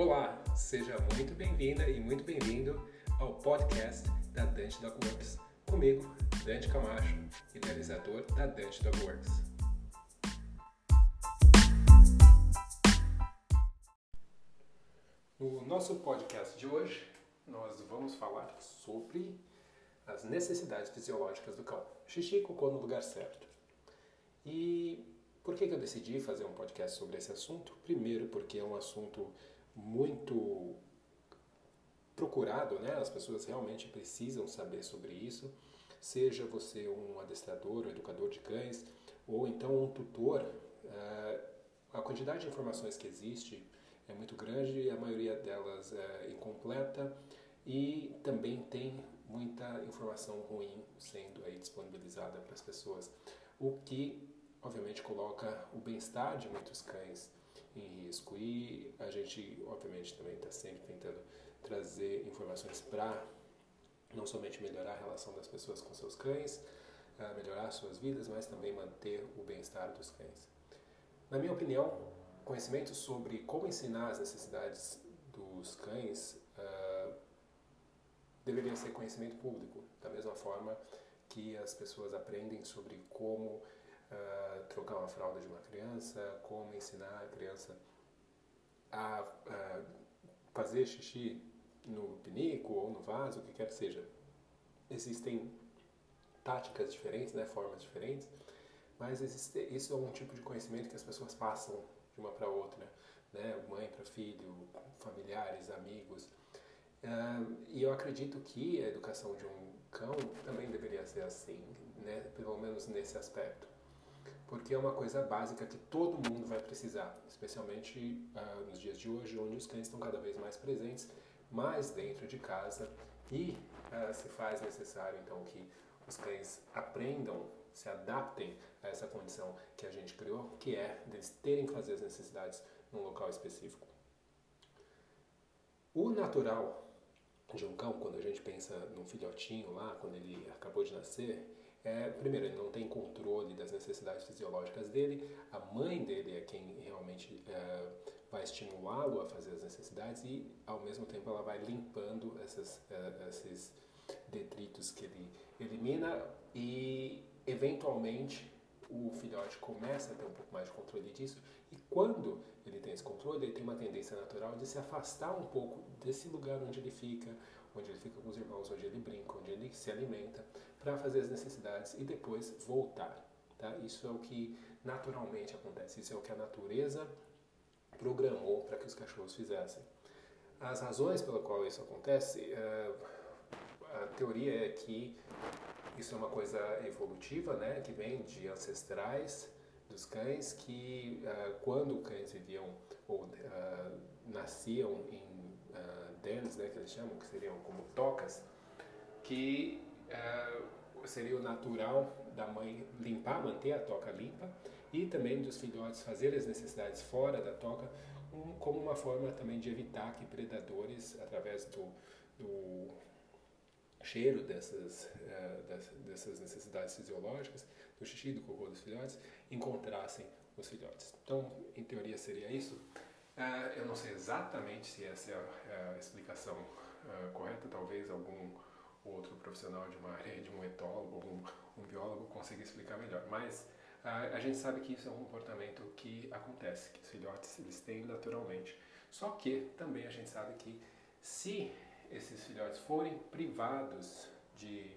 Olá, seja muito bem-vinda e muito bem-vindo ao podcast da Dante Dogworks. Comigo, Dante Camacho, idealizador da Dante Dogworks. No nosso podcast de hoje, nós vamos falar sobre as necessidades fisiológicas do cão. Xixi e cocô no lugar certo. E por que, que eu decidi fazer um podcast sobre esse assunto? Primeiro, porque é um assunto muito procurado, né? As pessoas realmente precisam saber sobre isso. Seja você um adestrador, um educador de cães, ou então um tutor, eh, a quantidade de informações que existe é muito grande e a maioria delas é incompleta e também tem muita informação ruim sendo aí disponibilizada para as pessoas, o que obviamente coloca o bem-estar de muitos cães em risco. E a gente, obviamente, também está sempre tentando trazer informações para não somente melhorar a relação das pessoas com seus cães, melhorar suas vidas, mas também manter o bem-estar dos cães. Na minha opinião, conhecimento sobre como ensinar as necessidades dos cães uh, deveria ser conhecimento público, da mesma forma que as pessoas aprendem sobre como uh, trocar uma fralda de uma criança, como ensinar a criança a uh, fazer xixi no pinico ou no vaso, o que quer que seja. Existem táticas diferentes, né, formas diferentes, mas existe, isso é um tipo de conhecimento que as pessoas passam de uma para outra, né, mãe para filho, familiares, amigos. Uh, e eu acredito que a educação de um cão também deveria ser assim, né, pelo menos nesse aspecto porque é uma coisa básica que todo mundo vai precisar, especialmente uh, nos dias de hoje, onde os cães estão cada vez mais presentes, mais dentro de casa, e uh, se faz necessário então que os cães aprendam, se adaptem a essa condição que a gente criou, que é deles terem que fazer as necessidades num local específico. O natural de um cão, quando a gente pensa num filhotinho lá, quando ele acabou de nascer, é, primeiro, ele não tem controle das necessidades fisiológicas dele, a mãe dele é quem realmente é, vai estimulá-lo a fazer as necessidades e, ao mesmo tempo, ela vai limpando essas, é, esses detritos que ele elimina e, eventualmente, o filhote começa a ter um pouco mais de controle disso. E quando ele tem esse controle, ele tem uma tendência natural de se afastar um pouco desse lugar onde ele fica, onde ele fica com os irmãos, onde ele brinca, onde ele se alimenta, para fazer as necessidades e depois voltar. Tá? Isso é o que naturalmente acontece, isso é o que a natureza programou para que os cachorros fizessem. As razões pela qual isso acontece, eh, a teoria é que isso é uma coisa evolutiva, né, que vem de ancestrais dos cães, que uh, quando cães viviam ou uh, nasciam em uh, né, que eles chamam, que seriam como tocas, que seria o natural da mãe limpar, manter a toca limpa e também dos filhotes fazer as necessidades fora da toca, um, como uma forma também de evitar que predadores, através do, do cheiro dessas, uh, dessas necessidades fisiológicas, do xixi, do cocô dos filhotes, encontrassem os filhotes. Então, em teoria seria isso. Uh, eu não sei exatamente se essa é a, a explicação uh, correta, talvez algum outro profissional de uma área, de um etólogo, algum um biólogo consiga explicar melhor, mas a gente sabe que isso é um comportamento que acontece, que os filhotes eles têm naturalmente. Só que também a gente sabe que se esses filhotes forem privados de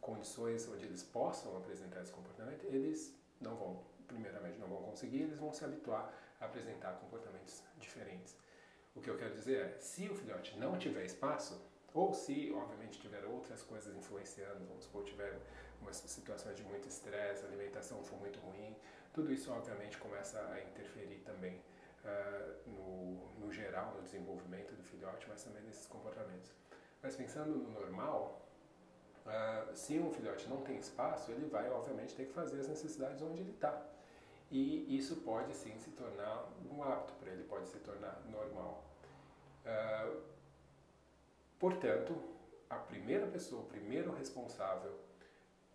condições onde eles possam apresentar esse comportamento, eles não vão, primeiramente, não vão conseguir, eles vão se habituar apresentar comportamentos diferentes. O que eu quero dizer é, se o filhote não tiver espaço, ou se, obviamente, tiver outras coisas influenciando, vamos supor, tiver umas situações de muito estresse, alimentação for muito ruim, tudo isso, obviamente, começa a interferir também uh, no, no geral, no desenvolvimento do filhote, mas também nesses comportamentos. Mas pensando no normal, uh, se um filhote não tem espaço, ele vai, obviamente, ter que fazer as necessidades onde ele está. E isso pode, sim, se tornar um hábito para ele, pode se tornar normal. Uh, portanto, a primeira pessoa, o primeiro responsável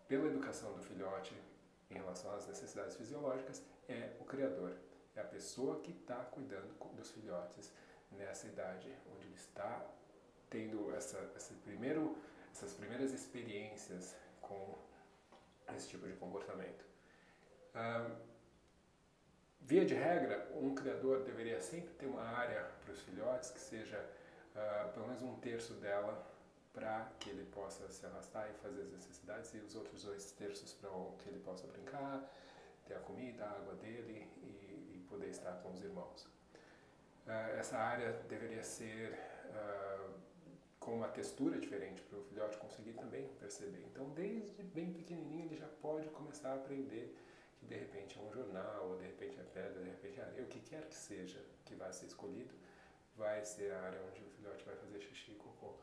pela educação do filhote em relação às necessidades fisiológicas é o criador é a pessoa que está cuidando dos filhotes nessa idade, onde ele está tendo essa, esse primeiro, essas primeiras experiências com esse tipo de comportamento. Uh, via de regra, um criador deveria sempre ter uma área para os filhotes que seja uh, pelo menos um terço dela para que ele possa se arrastar e fazer as necessidades e os outros dois terços para que ele possa brincar, ter a comida, a água dele e, e poder estar com os irmãos. Uh, essa área deveria ser uh, com uma textura diferente para o filhote conseguir também perceber. Então, desde bem pequenininho ele já pode começar a aprender que de repente é um jornal, ou de repente é pedra, de repente é areia, o que quer que seja que vai ser escolhido, vai ser a área onde o filhote vai fazer xixi e cocô.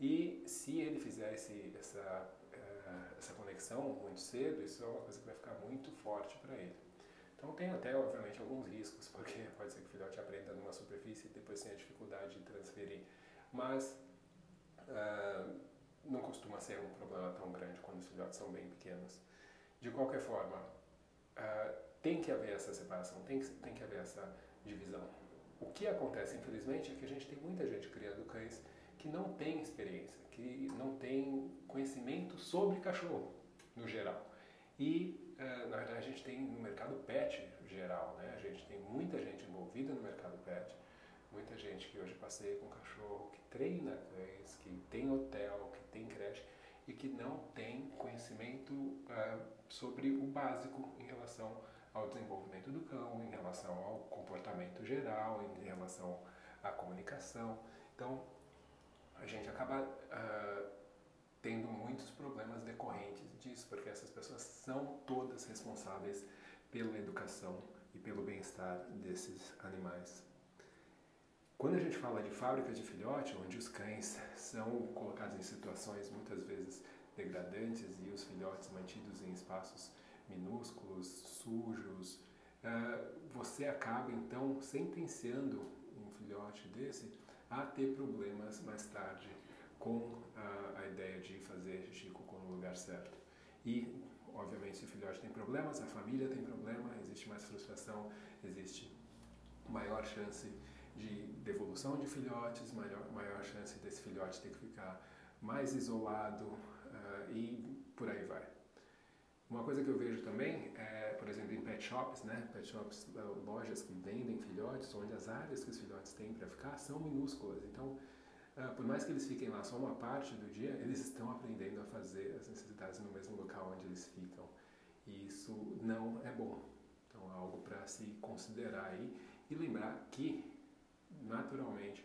E se ele fizer esse, essa, uh, essa conexão muito cedo, isso é uma coisa que vai ficar muito forte para ele. Então tem até, obviamente, alguns riscos, porque pode ser que o filhote aprenda numa superfície e depois tenha dificuldade de transferir. Mas uh, não costuma ser um problema tão grande quando os filhotes são bem pequenos. De qualquer forma, uh, tem que haver essa separação, tem que, tem que haver essa divisão. O que acontece, infelizmente, é que a gente tem muita gente criando cães que não tem experiência, que não tem conhecimento sobre cachorro, no geral. E, uh, na verdade, a gente tem no mercado pet geral, né? A gente tem muita gente envolvida no mercado pet, muita gente que hoje passeia com cachorro, que treina cães, que tem hotel, que tem creche e que não tem conhecimento uh, sobre o básico em relação ao desenvolvimento do cão, em relação ao comportamento geral, em relação à comunicação. Então, a gente acaba uh, tendo muitos problemas decorrentes disso, porque essas pessoas são todas responsáveis pela educação e pelo bem-estar desses animais. Quando a gente fala de fábricas de filhote, onde os cães são colocados em situações muitas vezes degradantes e os filhotes mantidos em espaços minúsculos, sujos, uh, você acaba então sentenciando um filhote desse a ter problemas mais tarde com a, ideia de fazer cocô no lugar certo. E, obviamente, se o filhote tem problemas, a família tem problema, existe mais frustração, existe maior chance de devolução de filhotes, maior, maior chance desse filhote ter que ficar mais isolado uh, e por aí vai. Uma coisa que eu vejo também é, por exemplo, em pet shops, né? Pet shops, eh, lojas que vendem filhotes, onde as áreas que os filhotes têm para ficar são minúsculas. Então, uh, por mais que eles fiquem lá só uma parte do dia, eles estão aprendendo a fazer as necessidades no mesmo local onde eles ficam. E isso não é bom. Então, é algo para se considerar aí e lembrar que, naturalmente,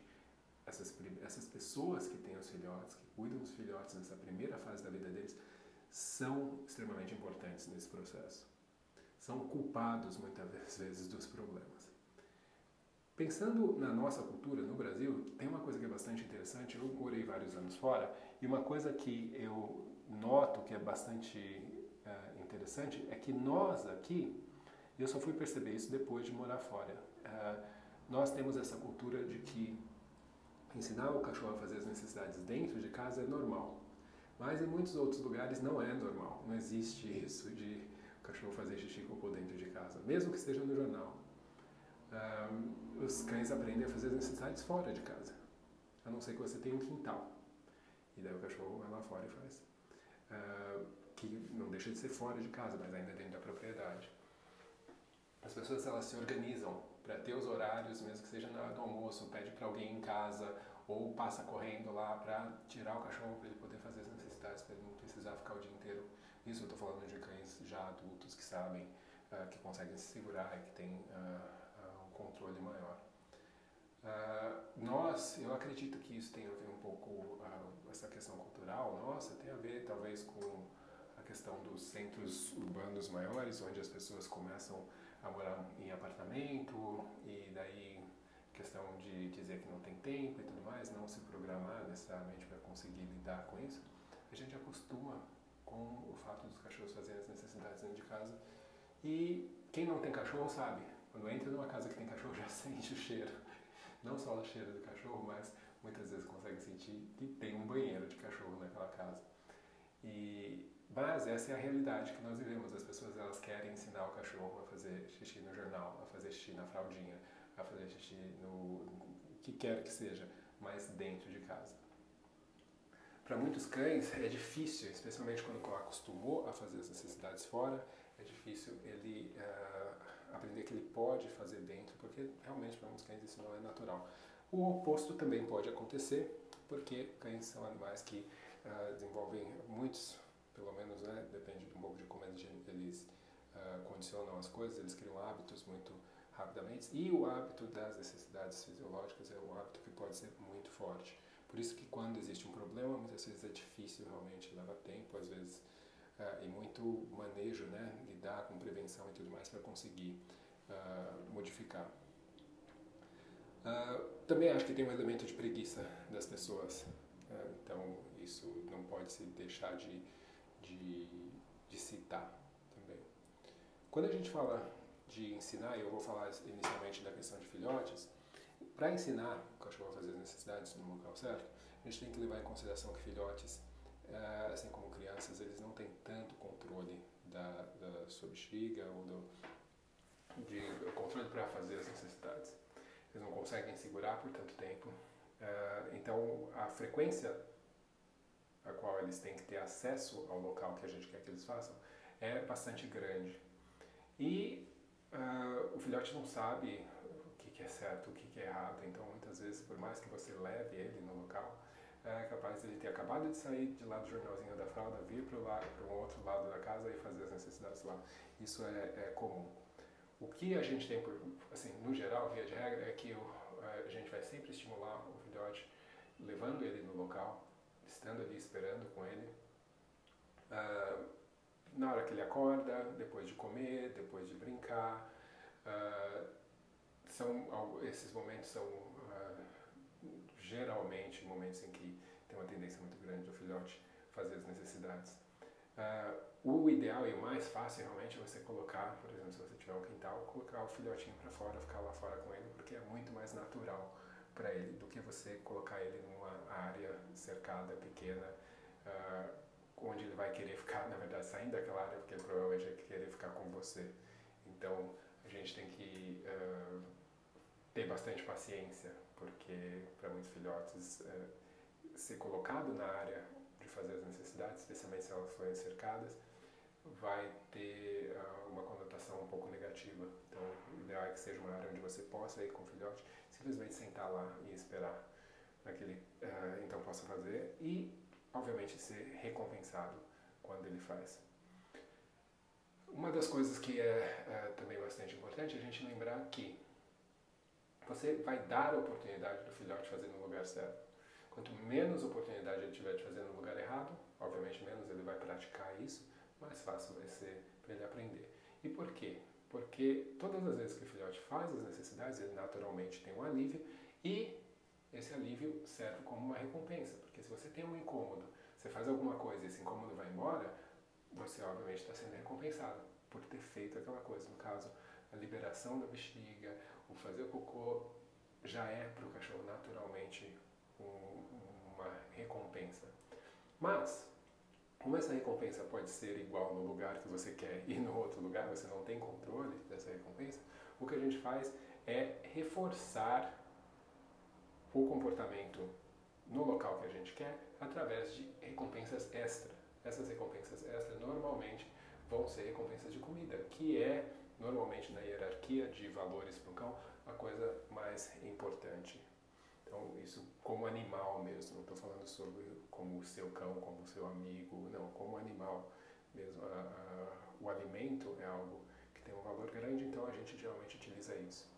essas, essas pessoas que têm os filhotes, que cuidam dos filhotes nessa primeira fase da vida deles, são extremamente importantes nesse processo. São culpados muitas vezes dos problemas. Pensando na nossa cultura no Brasil, tem uma coisa que é bastante interessante. Eu morei vários anos fora e uma coisa que eu noto que é bastante uh, interessante é que nós aqui, eu só fui perceber isso depois de morar fora, uh, nós temos essa cultura de que ensinar o cachorro a fazer as necessidades dentro de casa é normal. Mas em muitos outros lugares não é normal, não existe isso de o cachorro fazer xixi cocô dentro de casa, mesmo que esteja no jornal. Um, os cães aprendem a fazer as necessidades fora de casa, a não ser que você tenha um quintal. E daí o cachorro vai lá fora e faz. Uh, que não deixa de ser fora de casa, mas ainda dentro da propriedade. As pessoas elas se organizam para ter os horários, mesmo que seja na hora do almoço, pede para alguém em casa ou passa correndo lá para tirar o cachorro para ele poder fazer as necessidades, para ele não precisar ficar o dia inteiro. Isso eu estou falando de cães já adultos que sabem, uh, que conseguem se segurar e que têm uh, uh, um controle maior. nós, eu acredito que isso tem a ver um pouco, essa questão cultural nossa, tem a ver talvez com a questão dos centros urbanos maiores, onde as pessoas começam a morar em apartamento e daí questão de dizer que não tem tempo e tudo mais, não se programar necessariamente para conseguir lidar com isso, a gente acostuma com o fato dos cachorros fazerem as necessidades dentro de casa. E quem não tem cachorro sabe, quando entra numa casa que tem cachorro já sente o cheiro. Não só o cheiro do cachorro, mas muitas vezes consegue sentir que tem um banheiro de cachorro naquela casa. E mas essa é a realidade que nós vivemos. As pessoas ensinar o cachorro a fazer xixi no jornal, a fazer xixi na fraldinha, a fazer xixi no que quer que seja, mas dentro de casa. Para muitos cães é difícil, especialmente quando acostumou a fazer as necessidades fora, é difícil ele uh, aprender que ele pode fazer dentro, porque realmente para muitos cães isso não é natural. O oposto também pode acontecer, porque cães são animais que uh, desenvolvem muitos, pelo menos, né, depende um pouco de como eles uh, condicionam as coisas, eles criam hábitos muito rapidamente, e o hábito das necessidades fisiológicas é um hábito que pode ser muito forte. Por isso que quando existe um problema, muitas vezes é difícil realmente, leva tempo, às vezes, uh, e muito manejo, né, lidar com prevenção e tudo mais para conseguir uh, modificar. Uh, também acho que tem um elemento de preguiça das pessoas, então isso não pode se deixar de, de, de citar. Quando a gente fala de ensinar, e eu vou falar inicialmente da questão de filhotes, para ensinar o cachorro a fazer as necessidades no local certo, a gente tem que levar em consideração que filhotes, eh, assim como crianças, eles não têm tanto controle da, da sua bexiga ou do de, controle para fazer as necessidades. Eles não conseguem segurar por tanto tempo. Eh, então, a frequência a qual eles têm que ter acesso ao local que a gente quer que eles façam é bastante grande. E uh, o filhote não sabe que é certo, o que é errado. Então, muitas vezes, por mais que você leve ele no local, é capaz de ele ter acabado de sair de lá do jornalzinho da fralda, vir para o outro lado da casa e fazer as necessidades lá. Isso é, é, comum. O que a gente tem, por, assim, no geral, via de regra, é que o, a gente vai sempre estimular o filhote, levando ele no local, estando ali esperando com ele. Uh, na hora que ele acorda, depois de comer, depois de brincar. Uh, são esses momentos são uh, geralmente momentos em que tem uma tendência muito grande do filhote fazer as necessidades. Uh, o ideal e o mais fácil realmente é você colocar, por exemplo, se você tiver um quintal, colocar o filhotinho para fora, ficar lá fora com ele, porque é muito mais natural para ele do que você colocar ele numa área cercada, pequena, uh, onde ele vai querer ficar, na verdade, saindo daquela área, porque ele provavelmente vai querer ficar com você. Então, a gente tem que uh, ter bastante paciência, porque para muitos filhotes é, ser colocado na área de fazer as necessidades, especialmente se elas forem cercadas, vai ter uh, uma conotação um pouco negativa. Então, o ideal é que seja uma área onde você possa ir com o filhote, simplesmente sentar lá e esperar para que ele uh, então possa fazer e, obviamente, ser recompensado quando ele faz. Uma das coisas que é, é também bastante importante é a gente lembrar que você vai dar a oportunidade do filhote fazer no lugar certo. Quanto menos oportunidade ele tiver de fazer no lugar errado, obviamente menos ele vai praticar isso, mais fácil vai ser para ele aprender. E por quê? Porque todas as vezes que o filhote faz as necessidades, ele naturalmente tem um alívio e esse alívio serve como uma recompensa. Porque se você tem um incômodo, você faz alguma coisa e esse incômodo vai embora, você obviamente está sendo recompensado por ter feito aquela coisa. No caso, a liberação da bexiga, o fazer o cocô já é para o cachorro naturalmente um, uma recompensa. Mas, como essa recompensa pode ser igual no lugar que você quer e no outro lugar você não tem controle dessa recompensa, o que a gente faz é reforçar o comportamento no local que a gente quer através de recompensas extra. Essas recompensas extra normalmente vão ser recompensas de comida, que é normalmente na hierarquia de valores para o cão, a coisa mais importante. Então, isso como animal mesmo, não estou falando sobre como o seu cão, como o seu amigo, não, como animal mesmo. A, a, o alimento é algo que tem um valor grande, então a gente geralmente utiliza isso.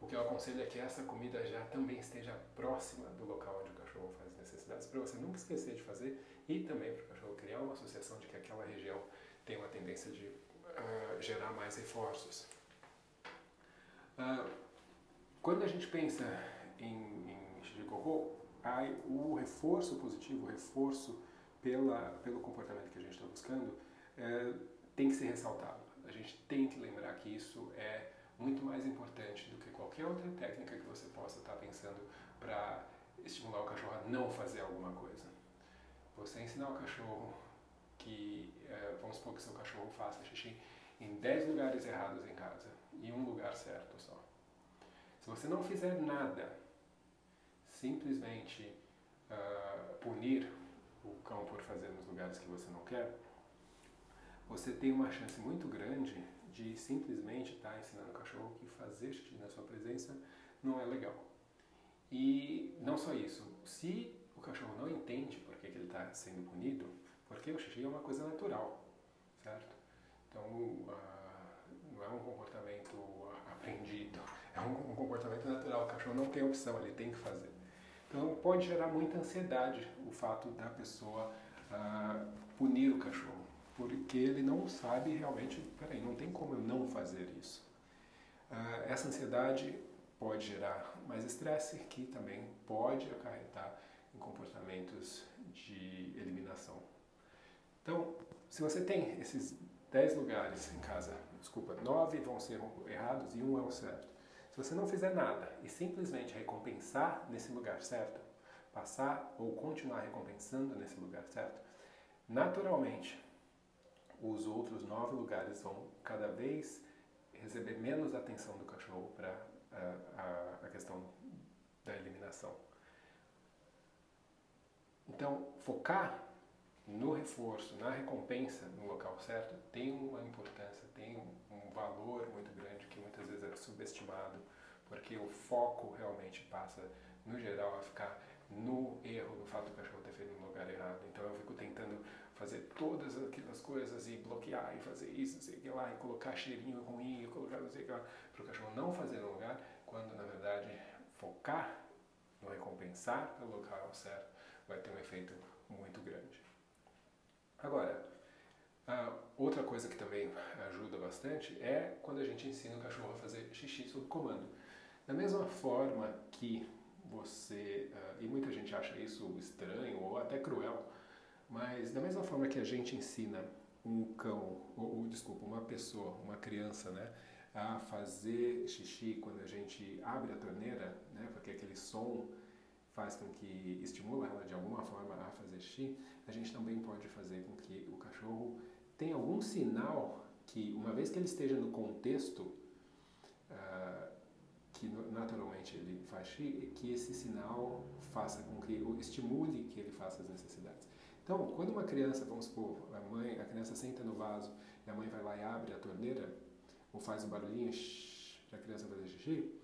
O que eu aconselho é que essa comida já também esteja próxima do local onde o cachorro faz necessidades, para você nunca esquecer de fazer e também para o cachorro criar uma associação de que aquela região tem uma tendência de uh, gerar mais reforços. Uh, quando a gente pensa em, em o reforço positivo, o reforço pela, pelo comportamento que a gente está buscando, é, tem que ser ressaltado. A gente tem que lembrar que isso é muito mais importante do que qualquer outra técnica que você possa estar pensando para estimular o cachorro a não fazer alguma coisa. Você ensinar o cachorro que, é, vamos supor que seu cachorro faça xixi em 10 lugares errados em casa e um lugar certo só. Se você não fizer nada simplesmente uh, punir o cão por fazer nos lugares que você não quer, você tem uma chance muito grande de simplesmente estar tá ensinando o cachorro que fazer xixi na sua presença não é legal. E não só isso, se o cachorro não entende por que, que ele está sendo punido, porque o xixi é uma coisa natural, certo? Então, uh, não é um comportamento aprendido, é um, um comportamento natural. O cachorro não tem opção, ele tem que fazer. Então, pode gerar muita ansiedade o fato da pessoa uh, punir o cachorro porque ele não sabe realmente, peraí, não tem como eu não fazer isso. Uh, essa ansiedade pode gerar mais estresse, que também pode acarretar em comportamentos de eliminação. Então, se você tem esses 10 lugares em casa, desculpa, 9 vão ser errados e um é o certo. Se você não fizer nada e simplesmente recompensar nesse lugar certo, passar ou continuar recompensando nesse lugar certo, naturalmente os outros nove lugares vão cada vez receber menos atenção do cachorro para a, a, a questão da eliminação. Então, focar no reforço, na recompensa no local certo, tem uma importância, tem um valor muito grande que muitas vezes é subestimado, porque o foco realmente passa, no geral, a ficar no erro, no fato do cachorro ter feito no lugar errado. Então eu fico tentando fazer todas aquelas coisas e bloquear e fazer isso, não sei o que lá, e colocar cheirinho ruim, e colocar não sei o que lá, para o cachorro não fazer no lugar, quando na verdade focar no recompensar pelo local certo vai ter um efeito muito grande. Agora, outra coisa que também ajuda bastante é quando a gente ensina o cachorro a fazer xixi sob comando. Da mesma forma que você, uh, e muita gente acha isso estranho ou até cruel, mas da mesma forma que a gente ensina um cão, ou, ou desculpa, uma pessoa, uma criança, né, a fazer xixi quando a gente abre a torneira, né, porque aquele som faz com que estimula ela de alguma forma a fazer xixi, a gente também pode fazer com que o cachorro tenha algum sinal que, uma vez que ele esteja no contexto uh, que naturalmente ele faz xixi, que esse sinal faça com que, ou estimule que ele faça as necessidades. Então, quando uma criança, vamos supor, a mãe, a criança senta no vaso e a mãe vai lá e abre a torneira, ou faz um barulhinho para a criança fazer xixi,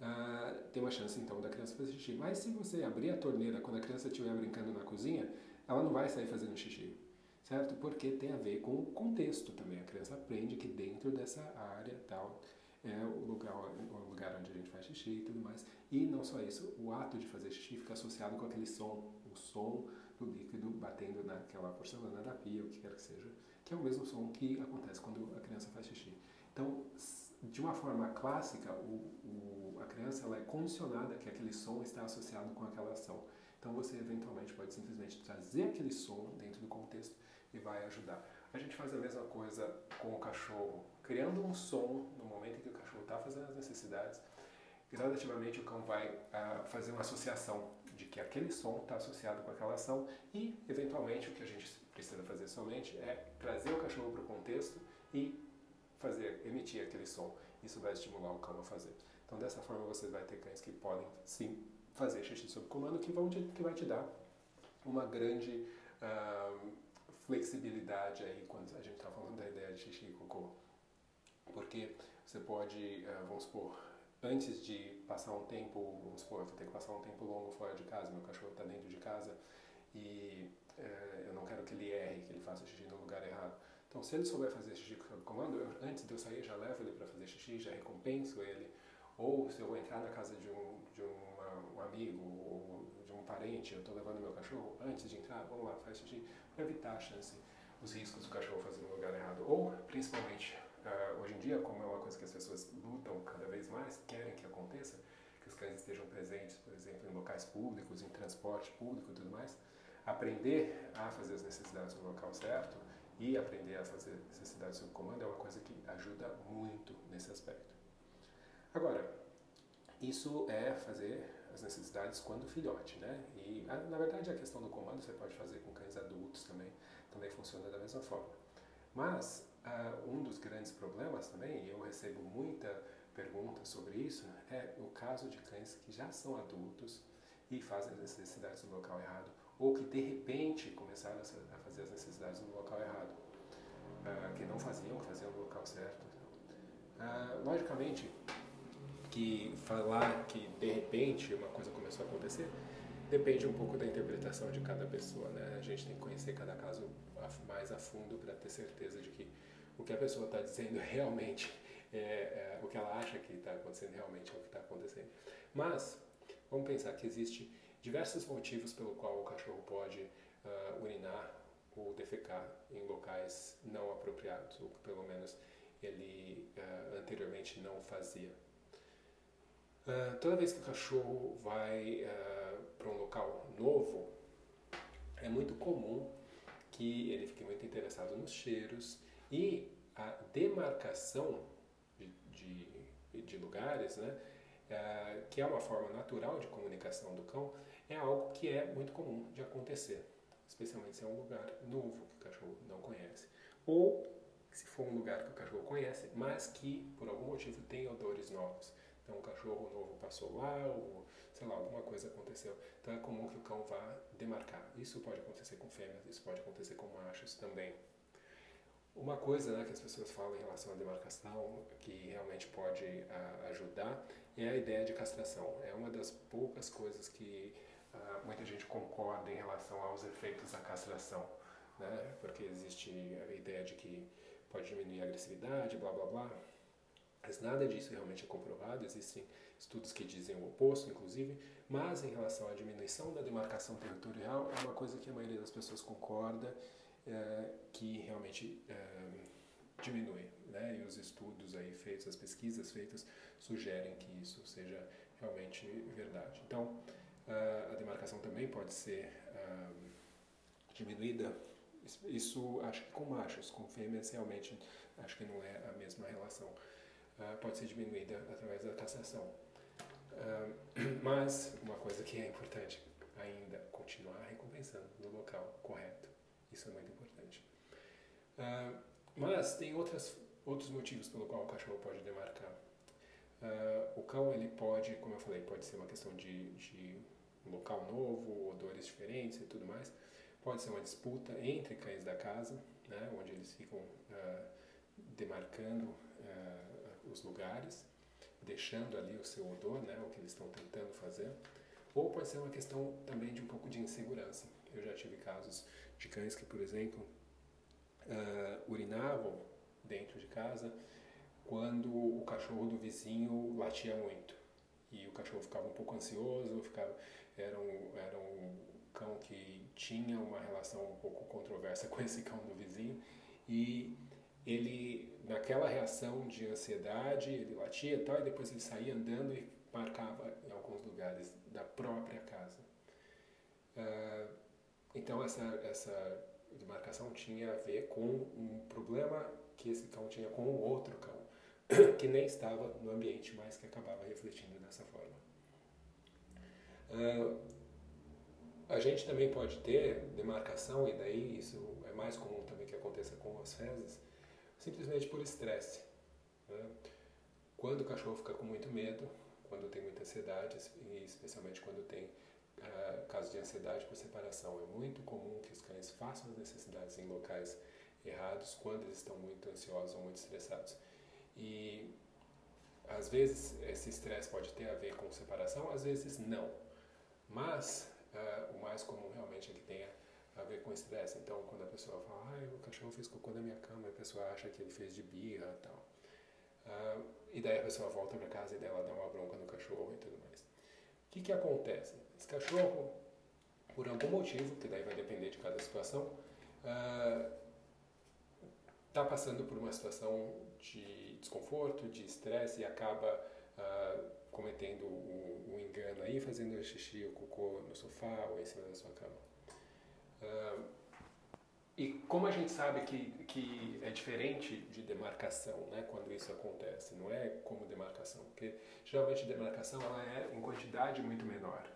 uh, tem uma chance então da criança fazer xixi. Mas se você abrir a torneira quando a criança estiver brincando na cozinha, ela não vai sair fazendo xixi, certo? Porque tem a ver com o contexto também. A criança aprende que dentro dessa área tal é o lugar, o lugar onde a gente faz xixi e tudo mais. E não só isso, o ato de fazer xixi fica associado com aquele som, o som do líquido batendo naquela porcelana da pia, o que quer que seja, que é o mesmo som que acontece quando a criança faz xixi. Então, de uma forma clássica, o, o, a criança ela é condicionada que aquele som está associado com aquela ação. Então, você eventualmente pode simplesmente trazer aquele som dentro do contexto e vai ajudar. A gente faz a mesma coisa com o cachorro, criando um som no momento em que o cachorro está fazendo as necessidades. Gradativamente, o cão vai uh, fazer uma associação de que aquele som está associado com aquela ação e, eventualmente, o que a gente precisa fazer somente é trazer o cachorro para o contexto e fazer, emitir aquele som. Isso vai estimular o cão a fazer. Então, dessa forma, você vai ter cães que podem, sim, fazer xixi sob comando, que, vão te, que vai te dar uma grande uh, flexibilidade aí quando a gente está falando da ideia de xixi e cocô. Porque você pode, uh, vamos supor, antes de passar um tempo, vamos supor, eu vou ter que passar um tempo longo fora de casa, meu cachorro está dentro de casa e é, eu não quero que ele erre, que ele faça xixi no lugar errado. Então, se ele souber fazer xixi sob comando, eu, antes de eu sair, já levo ele para fazer xixi, já recompenso ele. Ou se eu vou entrar na casa de um, de uma, um amigo ou de um parente, eu estou levando meu cachorro, antes de entrar, vamos lá, faz xixi, para evitar a chance, os riscos do cachorro fazer no lugar errado. Ou, principalmente, Uh, hoje em dia, como é uma coisa que as pessoas lutam cada vez mais, querem que aconteça, que os cães estejam presentes, por exemplo, em locais públicos, em transporte público e tudo mais, aprender a fazer as necessidades no local certo e aprender a fazer necessidades sob comando é uma coisa que ajuda muito nesse aspecto. Agora, isso é fazer as necessidades quando filhote, né? E na verdade a questão do comando você pode fazer com cães adultos também, também funciona da mesma forma. Mas Uh, um grandes problemas também, e eu recebo muita pergunta sobre isso é o caso de cães que já são adultos e fazem as necessidades no local errado, ou que de repente começaram a fazer as necessidades no local errado, uh, que não faziam, faziam no local certo. Uh, logicamente, que falar que de repente uma coisa começou a acontecer depende um pouco da interpretação de cada pessoa, né? A gente tem que conhecer cada caso mais a fundo para ter certeza de que o que a pessoa está dizendo realmente é, é, o que ela acha que está acontecendo realmente é o que está acontecendo. Mas vamos pensar que existe diversos motivos pelo qual o cachorro pode uh, urinar ou defecar em locais não apropriados, ou que pelo menos ele uh, anteriormente não fazia. Uh, toda vez que o cachorro vai para um local novo, é muito comum que ele fique muito interessado nos cheiros e a demarcação de, de, de lugares, né, é, que é uma forma natural de comunicação do cão, é algo que é muito comum de acontecer, especialmente se é um lugar novo que o cachorro não conhece. Ou se for um lugar que o cachorro conhece, mas que por algum motivo tem odores novos. Então, um cachorro novo passou lá, ou sei lá, alguma coisa aconteceu. Então, é comum que o cão vá demarcar. Isso pode acontecer com fêmeas, isso pode acontecer com machos também. Uma coisa né, que as pessoas falam em relação à demarcação que realmente pode uh, ajudar é a ideia de castração. É uma das poucas coisas que uh, muita gente concorda em relação aos efeitos da castração, né? porque existe a ideia de que pode diminuir a agressividade, blá blá blá. Mas nada disso realmente é comprovado, existem estudos que dizem o oposto, inclusive, mas em relação à diminuição da demarcação territorial, é uma coisa que a maioria das pessoas concorda é, que realmente é, diminui. Né? E os estudos aí feitos, as pesquisas feitas, sugerem que isso seja realmente verdade. Então, a demarcação também pode ser diminuída. Isso acho que com machos, com fêmeas realmente acho que não é a mesma relação. pode ser diminuída através da castração. mas uma coisa que é importante ainda, continuar recompensando no local correto. Isso é muito importante. Uh, mas tem outras, outros motivos pelo qual o cachorro pode demarcar. Uh, o cão, ele pode, como eu falei, pode ser uma questão de, de um local novo, odores diferentes e tudo mais. Pode ser uma disputa entre cães da casa, né, onde eles ficam uh, demarcando os lugares, deixando ali o seu odor, né, o que eles estão tentando fazer. Ou pode ser uma questão também de um pouco de insegurança. Eu já tive casos de cães que, por exemplo, uh, urinavam dentro de casa quando o cachorro do vizinho latia muito. E o cachorro ficava um pouco ansioso, ficava, era, um, era um cão que tinha uma relação um pouco controversa com esse cão do vizinho. E ele, naquela reação de ansiedade, ele latia e tal, e depois ele saía andando e marcava em alguns lugares da própria casa. Uh, então essa, essa demarcação tinha a ver com um problema que esse cão tinha com outro cão, que nem estava no ambiente, mas que acabava refletindo dessa forma. Uh, a gente também pode ter demarcação, e daí isso é mais comum também que aconteça com as fezes, simplesmente por estresse. Né? Quando o cachorro fica com muito medo, quando tem muita ansiedade, e especialmente quando tem uh, casos de ansiedade por separação. É muito comum que os cães façam as necessidades em locais errados quando eles estão muito ansiosos ou muito estressados. E às vezes esse estresse pode ter a ver com separação, às vezes não. Mas uh, o mais comum realmente é que tenha a ver com estresse. Então, quando a pessoa fala, ah, o cachorro fez cocô na minha cama, a pessoa acha que ele fez de birra e tal. Uh, e daí a pessoa volta para casa e dá uma bronca no cachorro e tudo mais. O que, que acontece? Esse cachorro, por algum motivo, que daí vai depender de cada situação, está uh, passando por uma situação de desconforto, de estresse e acaba uh, cometendo um, engano aí, fazendo xixi ou cocô no sofá ou em cima da sua cama. Uh, e como a gente sabe que, que é diferente de demarcação, né, quando isso acontece, não é como demarcação, porque geralmente demarcação ela é em quantidade muito menor.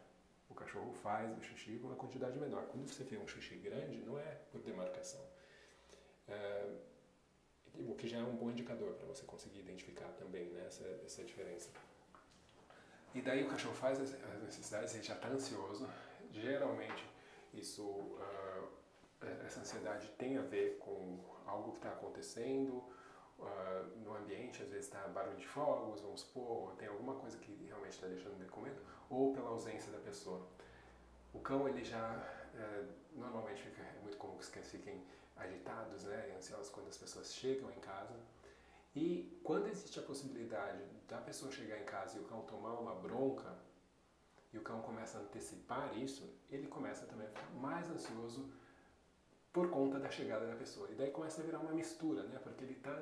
O cachorro faz o xixi com uma quantidade menor. Quando você vê um xixi grande, não é por demarcação. É, o que já é um bom indicador para você conseguir identificar também né, essa, essa diferença. E daí o cachorro faz as, necessidades, ele já está ansioso. Geralmente, isso, uh, essa ansiedade tem a ver com algo que está acontecendo uh, no ambiente, às vezes está barulho de fogos, vamos supor, tem alguma coisa que realmente está deixando ele com medo, ou pela ausência da pessoa. O cão, ele já, uh, normalmente fica, é muito comum que os cães fiquem agitados, né, ansiosos quando as pessoas chegam em casa. E quando existe a possibilidade da pessoa chegar em casa e o cão tomar uma bronca, e o cão começa a antecipar isso, ele começa também a ficar mais ansioso por conta da chegada da pessoa. E daí começa a virar uma mistura, né? Porque ele está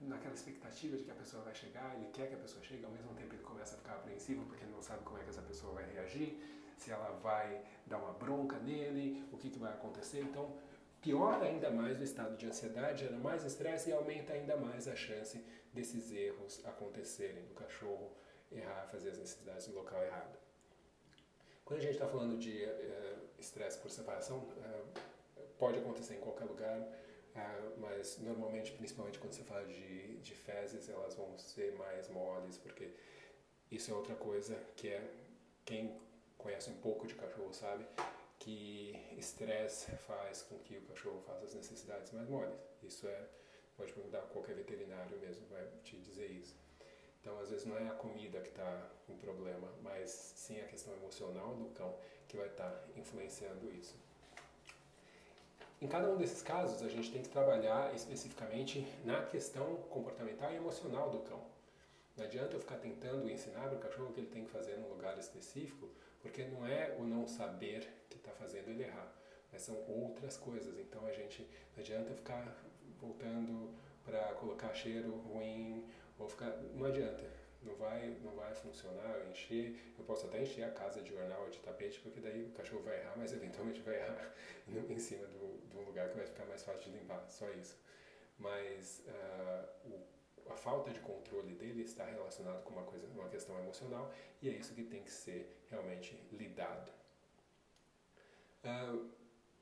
naquela expectativa de que a pessoa vai chegar, ele quer que a pessoa chegue, ao mesmo tempo ele começa a ficar apreensivo porque ele não sabe como é que essa pessoa vai reagir, se ela vai dar uma bronca nele, o que, que vai acontecer. Então, piora ainda mais o estado de ansiedade, gera mais estresse e aumenta ainda mais a chance desses erros acontecerem, do cachorro errar, fazer as necessidades no local errado. Quando a gente está falando de eh, estresse uh, por separação, uh, pode acontecer em qualquer lugar, uh, mas normalmente, principalmente quando você fala de, de fezes, elas vão ser mais moles, porque isso é outra coisa que é quem conhece um pouco de cachorro sabe que estresse faz com que o cachorro faça as necessidades mais moles. Isso é, pode perguntar qualquer veterinário mesmo vai te dizer isso. Então, às vezes não é a comida que está com problema, mas sim a questão emocional do cão que vai estar tá influenciando isso. Em cada um desses casos, a gente tem que trabalhar especificamente na questão comportamental e emocional do cão. Não adianta eu ficar tentando ensinar para o cachorro o que ele tem que fazer num lugar específico, porque não é o não saber que está fazendo ele errar, mas são outras coisas. Então a gente não adianta ficar voltando para colocar cheiro ruim ou ficar, não adianta não vai, não vai funcionar, eu encher, eu posso até encher a casa de jornal ou de tapete, porque daí o cachorro vai errar, mas eventualmente vai errar em cima do, do lugar que vai ficar mais fácil de limpar, só isso. Mas uh, o, a falta de controle dele está relacionado com uma coisa, uma questão emocional, e é isso que tem que ser realmente lidado. Uh,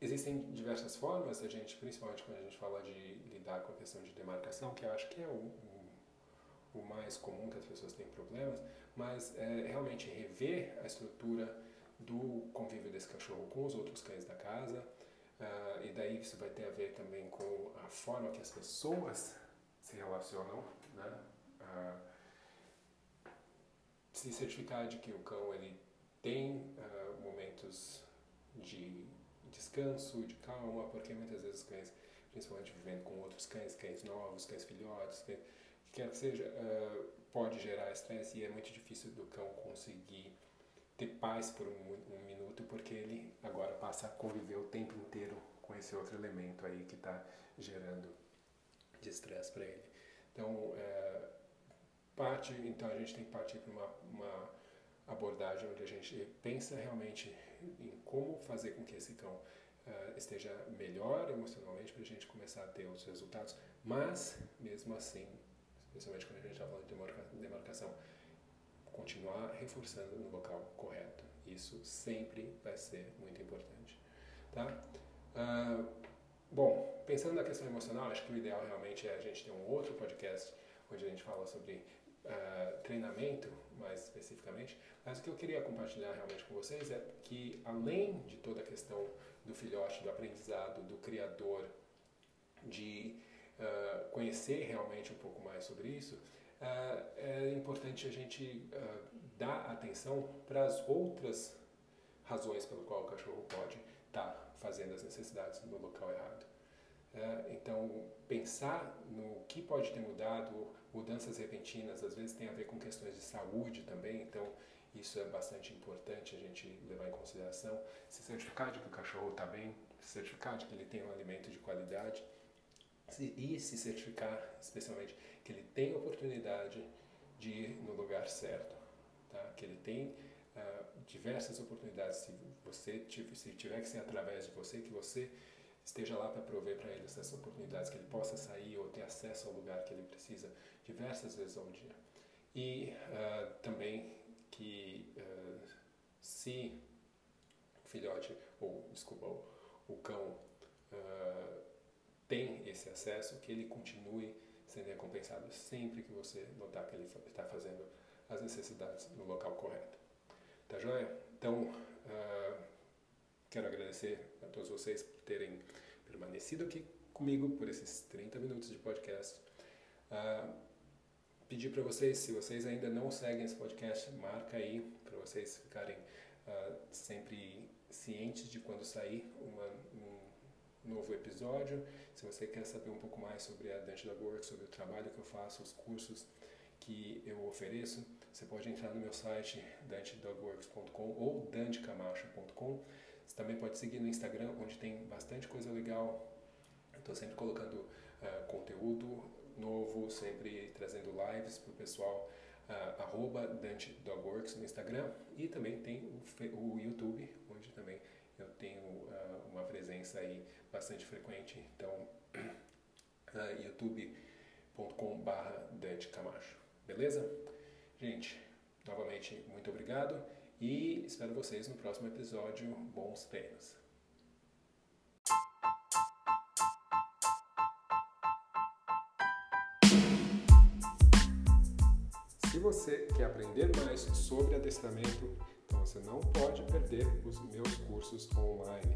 existem diversas formas, a gente, principalmente quando a gente fala de lidar com a questão de demarcação, que eu acho que é o, o mais comum que as pessoas têm problemas, mas é realmente rever a estrutura do convívio desse cachorro com os outros cães da casa, uh, e daí isso vai ter a ver também com a forma que as pessoas se relacionam, né? Uh, se certificar de que o cão ele tem uh, momentos de descanso, de calma, porque muitas vezes os cães, principalmente vivendo com outros cães, cães novos, cães filhotes, cães, quer que seja, uh, pode gerar estresse e é muito difícil do cão conseguir ter paz por um, um, minuto porque ele agora passa a conviver o tempo inteiro com esse outro elemento aí que está gerando de estresse para ele. Então, uh, parte, então a gente tem que partir para uma, uma abordagem onde a gente pensa realmente em como fazer com que esse cão uh, esteja melhor emocionalmente para a gente começar a ter os resultados, mas mesmo assim principalmente quando a gente está falando de demarcação, continuar reforçando no local correto. Isso sempre vai ser muito importante. Tá? Uh, bom, pensando na questão emocional, acho que o ideal realmente é a gente ter um outro podcast onde a gente fala sobre uh, treinamento, mais especificamente. Mas o que eu queria compartilhar realmente com vocês é que, além de toda a questão do filhote, do aprendizado, do criador, de uh, conhecer realmente um pouco mais sobre isso, uh, é importante a gente uh, dar atenção para as outras razões pelo qual o cachorro pode estar tá fazendo as necessidades no local errado. então, pensar no que pode ter mudado, mudanças repentinas, às vezes tem a ver com questões de saúde também, então isso é bastante importante a gente levar em consideração. Se certificar de que o cachorro está bem, se certificar de que ele tem um alimento de qualidade, e se certificar, especialmente, que ele tem oportunidade de ir no lugar certo, tá? que ele tem uh, diversas oportunidades. Se você se tiver que ser através de você, que você esteja lá para prover para ele essas oportunidades, que ele possa sair ou ter acesso ao lugar que ele precisa diversas vezes ao dia. E uh, também que uh, se o filhote, ou desculpa, o, o cão tem esse acesso, que ele continue sendo recompensado sempre que você notar que ele está fazendo as necessidades no local correto. Tá joia? Então, uh, quero agradecer a todos vocês por terem permanecido aqui comigo por esses 30 minutos de podcast. Uh, pedir para vocês, se vocês ainda não seguem esse podcast, marca aí para vocês ficarem uh, sempre cientes de quando sair uma, um novo episódio. Se você quer saber um pouco mais sobre a Dante Dog Works, sobre o trabalho que eu faço, os cursos que eu ofereço, você pode entrar no meu site dantedogworks.com ou dantecamacho.com. Você também pode seguir no Instagram, onde tem bastante coisa legal. Estou sempre colocando uh, conteúdo novo, sempre trazendo lives para o pessoal. Uh, arroba Dante Dogworks no Instagram e também tem o, o YouTube, onde também eu tenho uh, uma presença aí bastante frequente. Então, uh, youtube.com.br Dante Camacho. Beleza? Gente, novamente, muito obrigado e espero vocês no próximo episódio. Bons treinos! Se você quer aprender mais sobre adestramento, então você não pode perder os meus cursos online.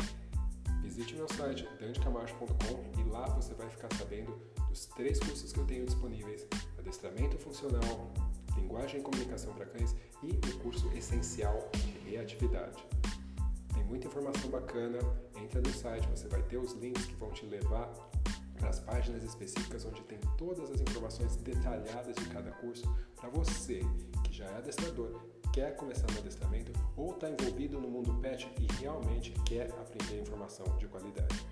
Visite meu site dandecamacho.com e lá você vai ficar sabendo dos três cursos que eu tenho disponíveis: adestramento funcional, linguagem e comunicação para cães e o curso essencial de reatividade. Tem muita informação bacana, entra no site, você vai ter os links que vão te levar para as páginas específicas onde tem todas as informações detalhadas de cada curso para você que já é adestrador, quer começar no adestramento ou está envolvido no mundo pet e realmente quer aprender informação de qualidade.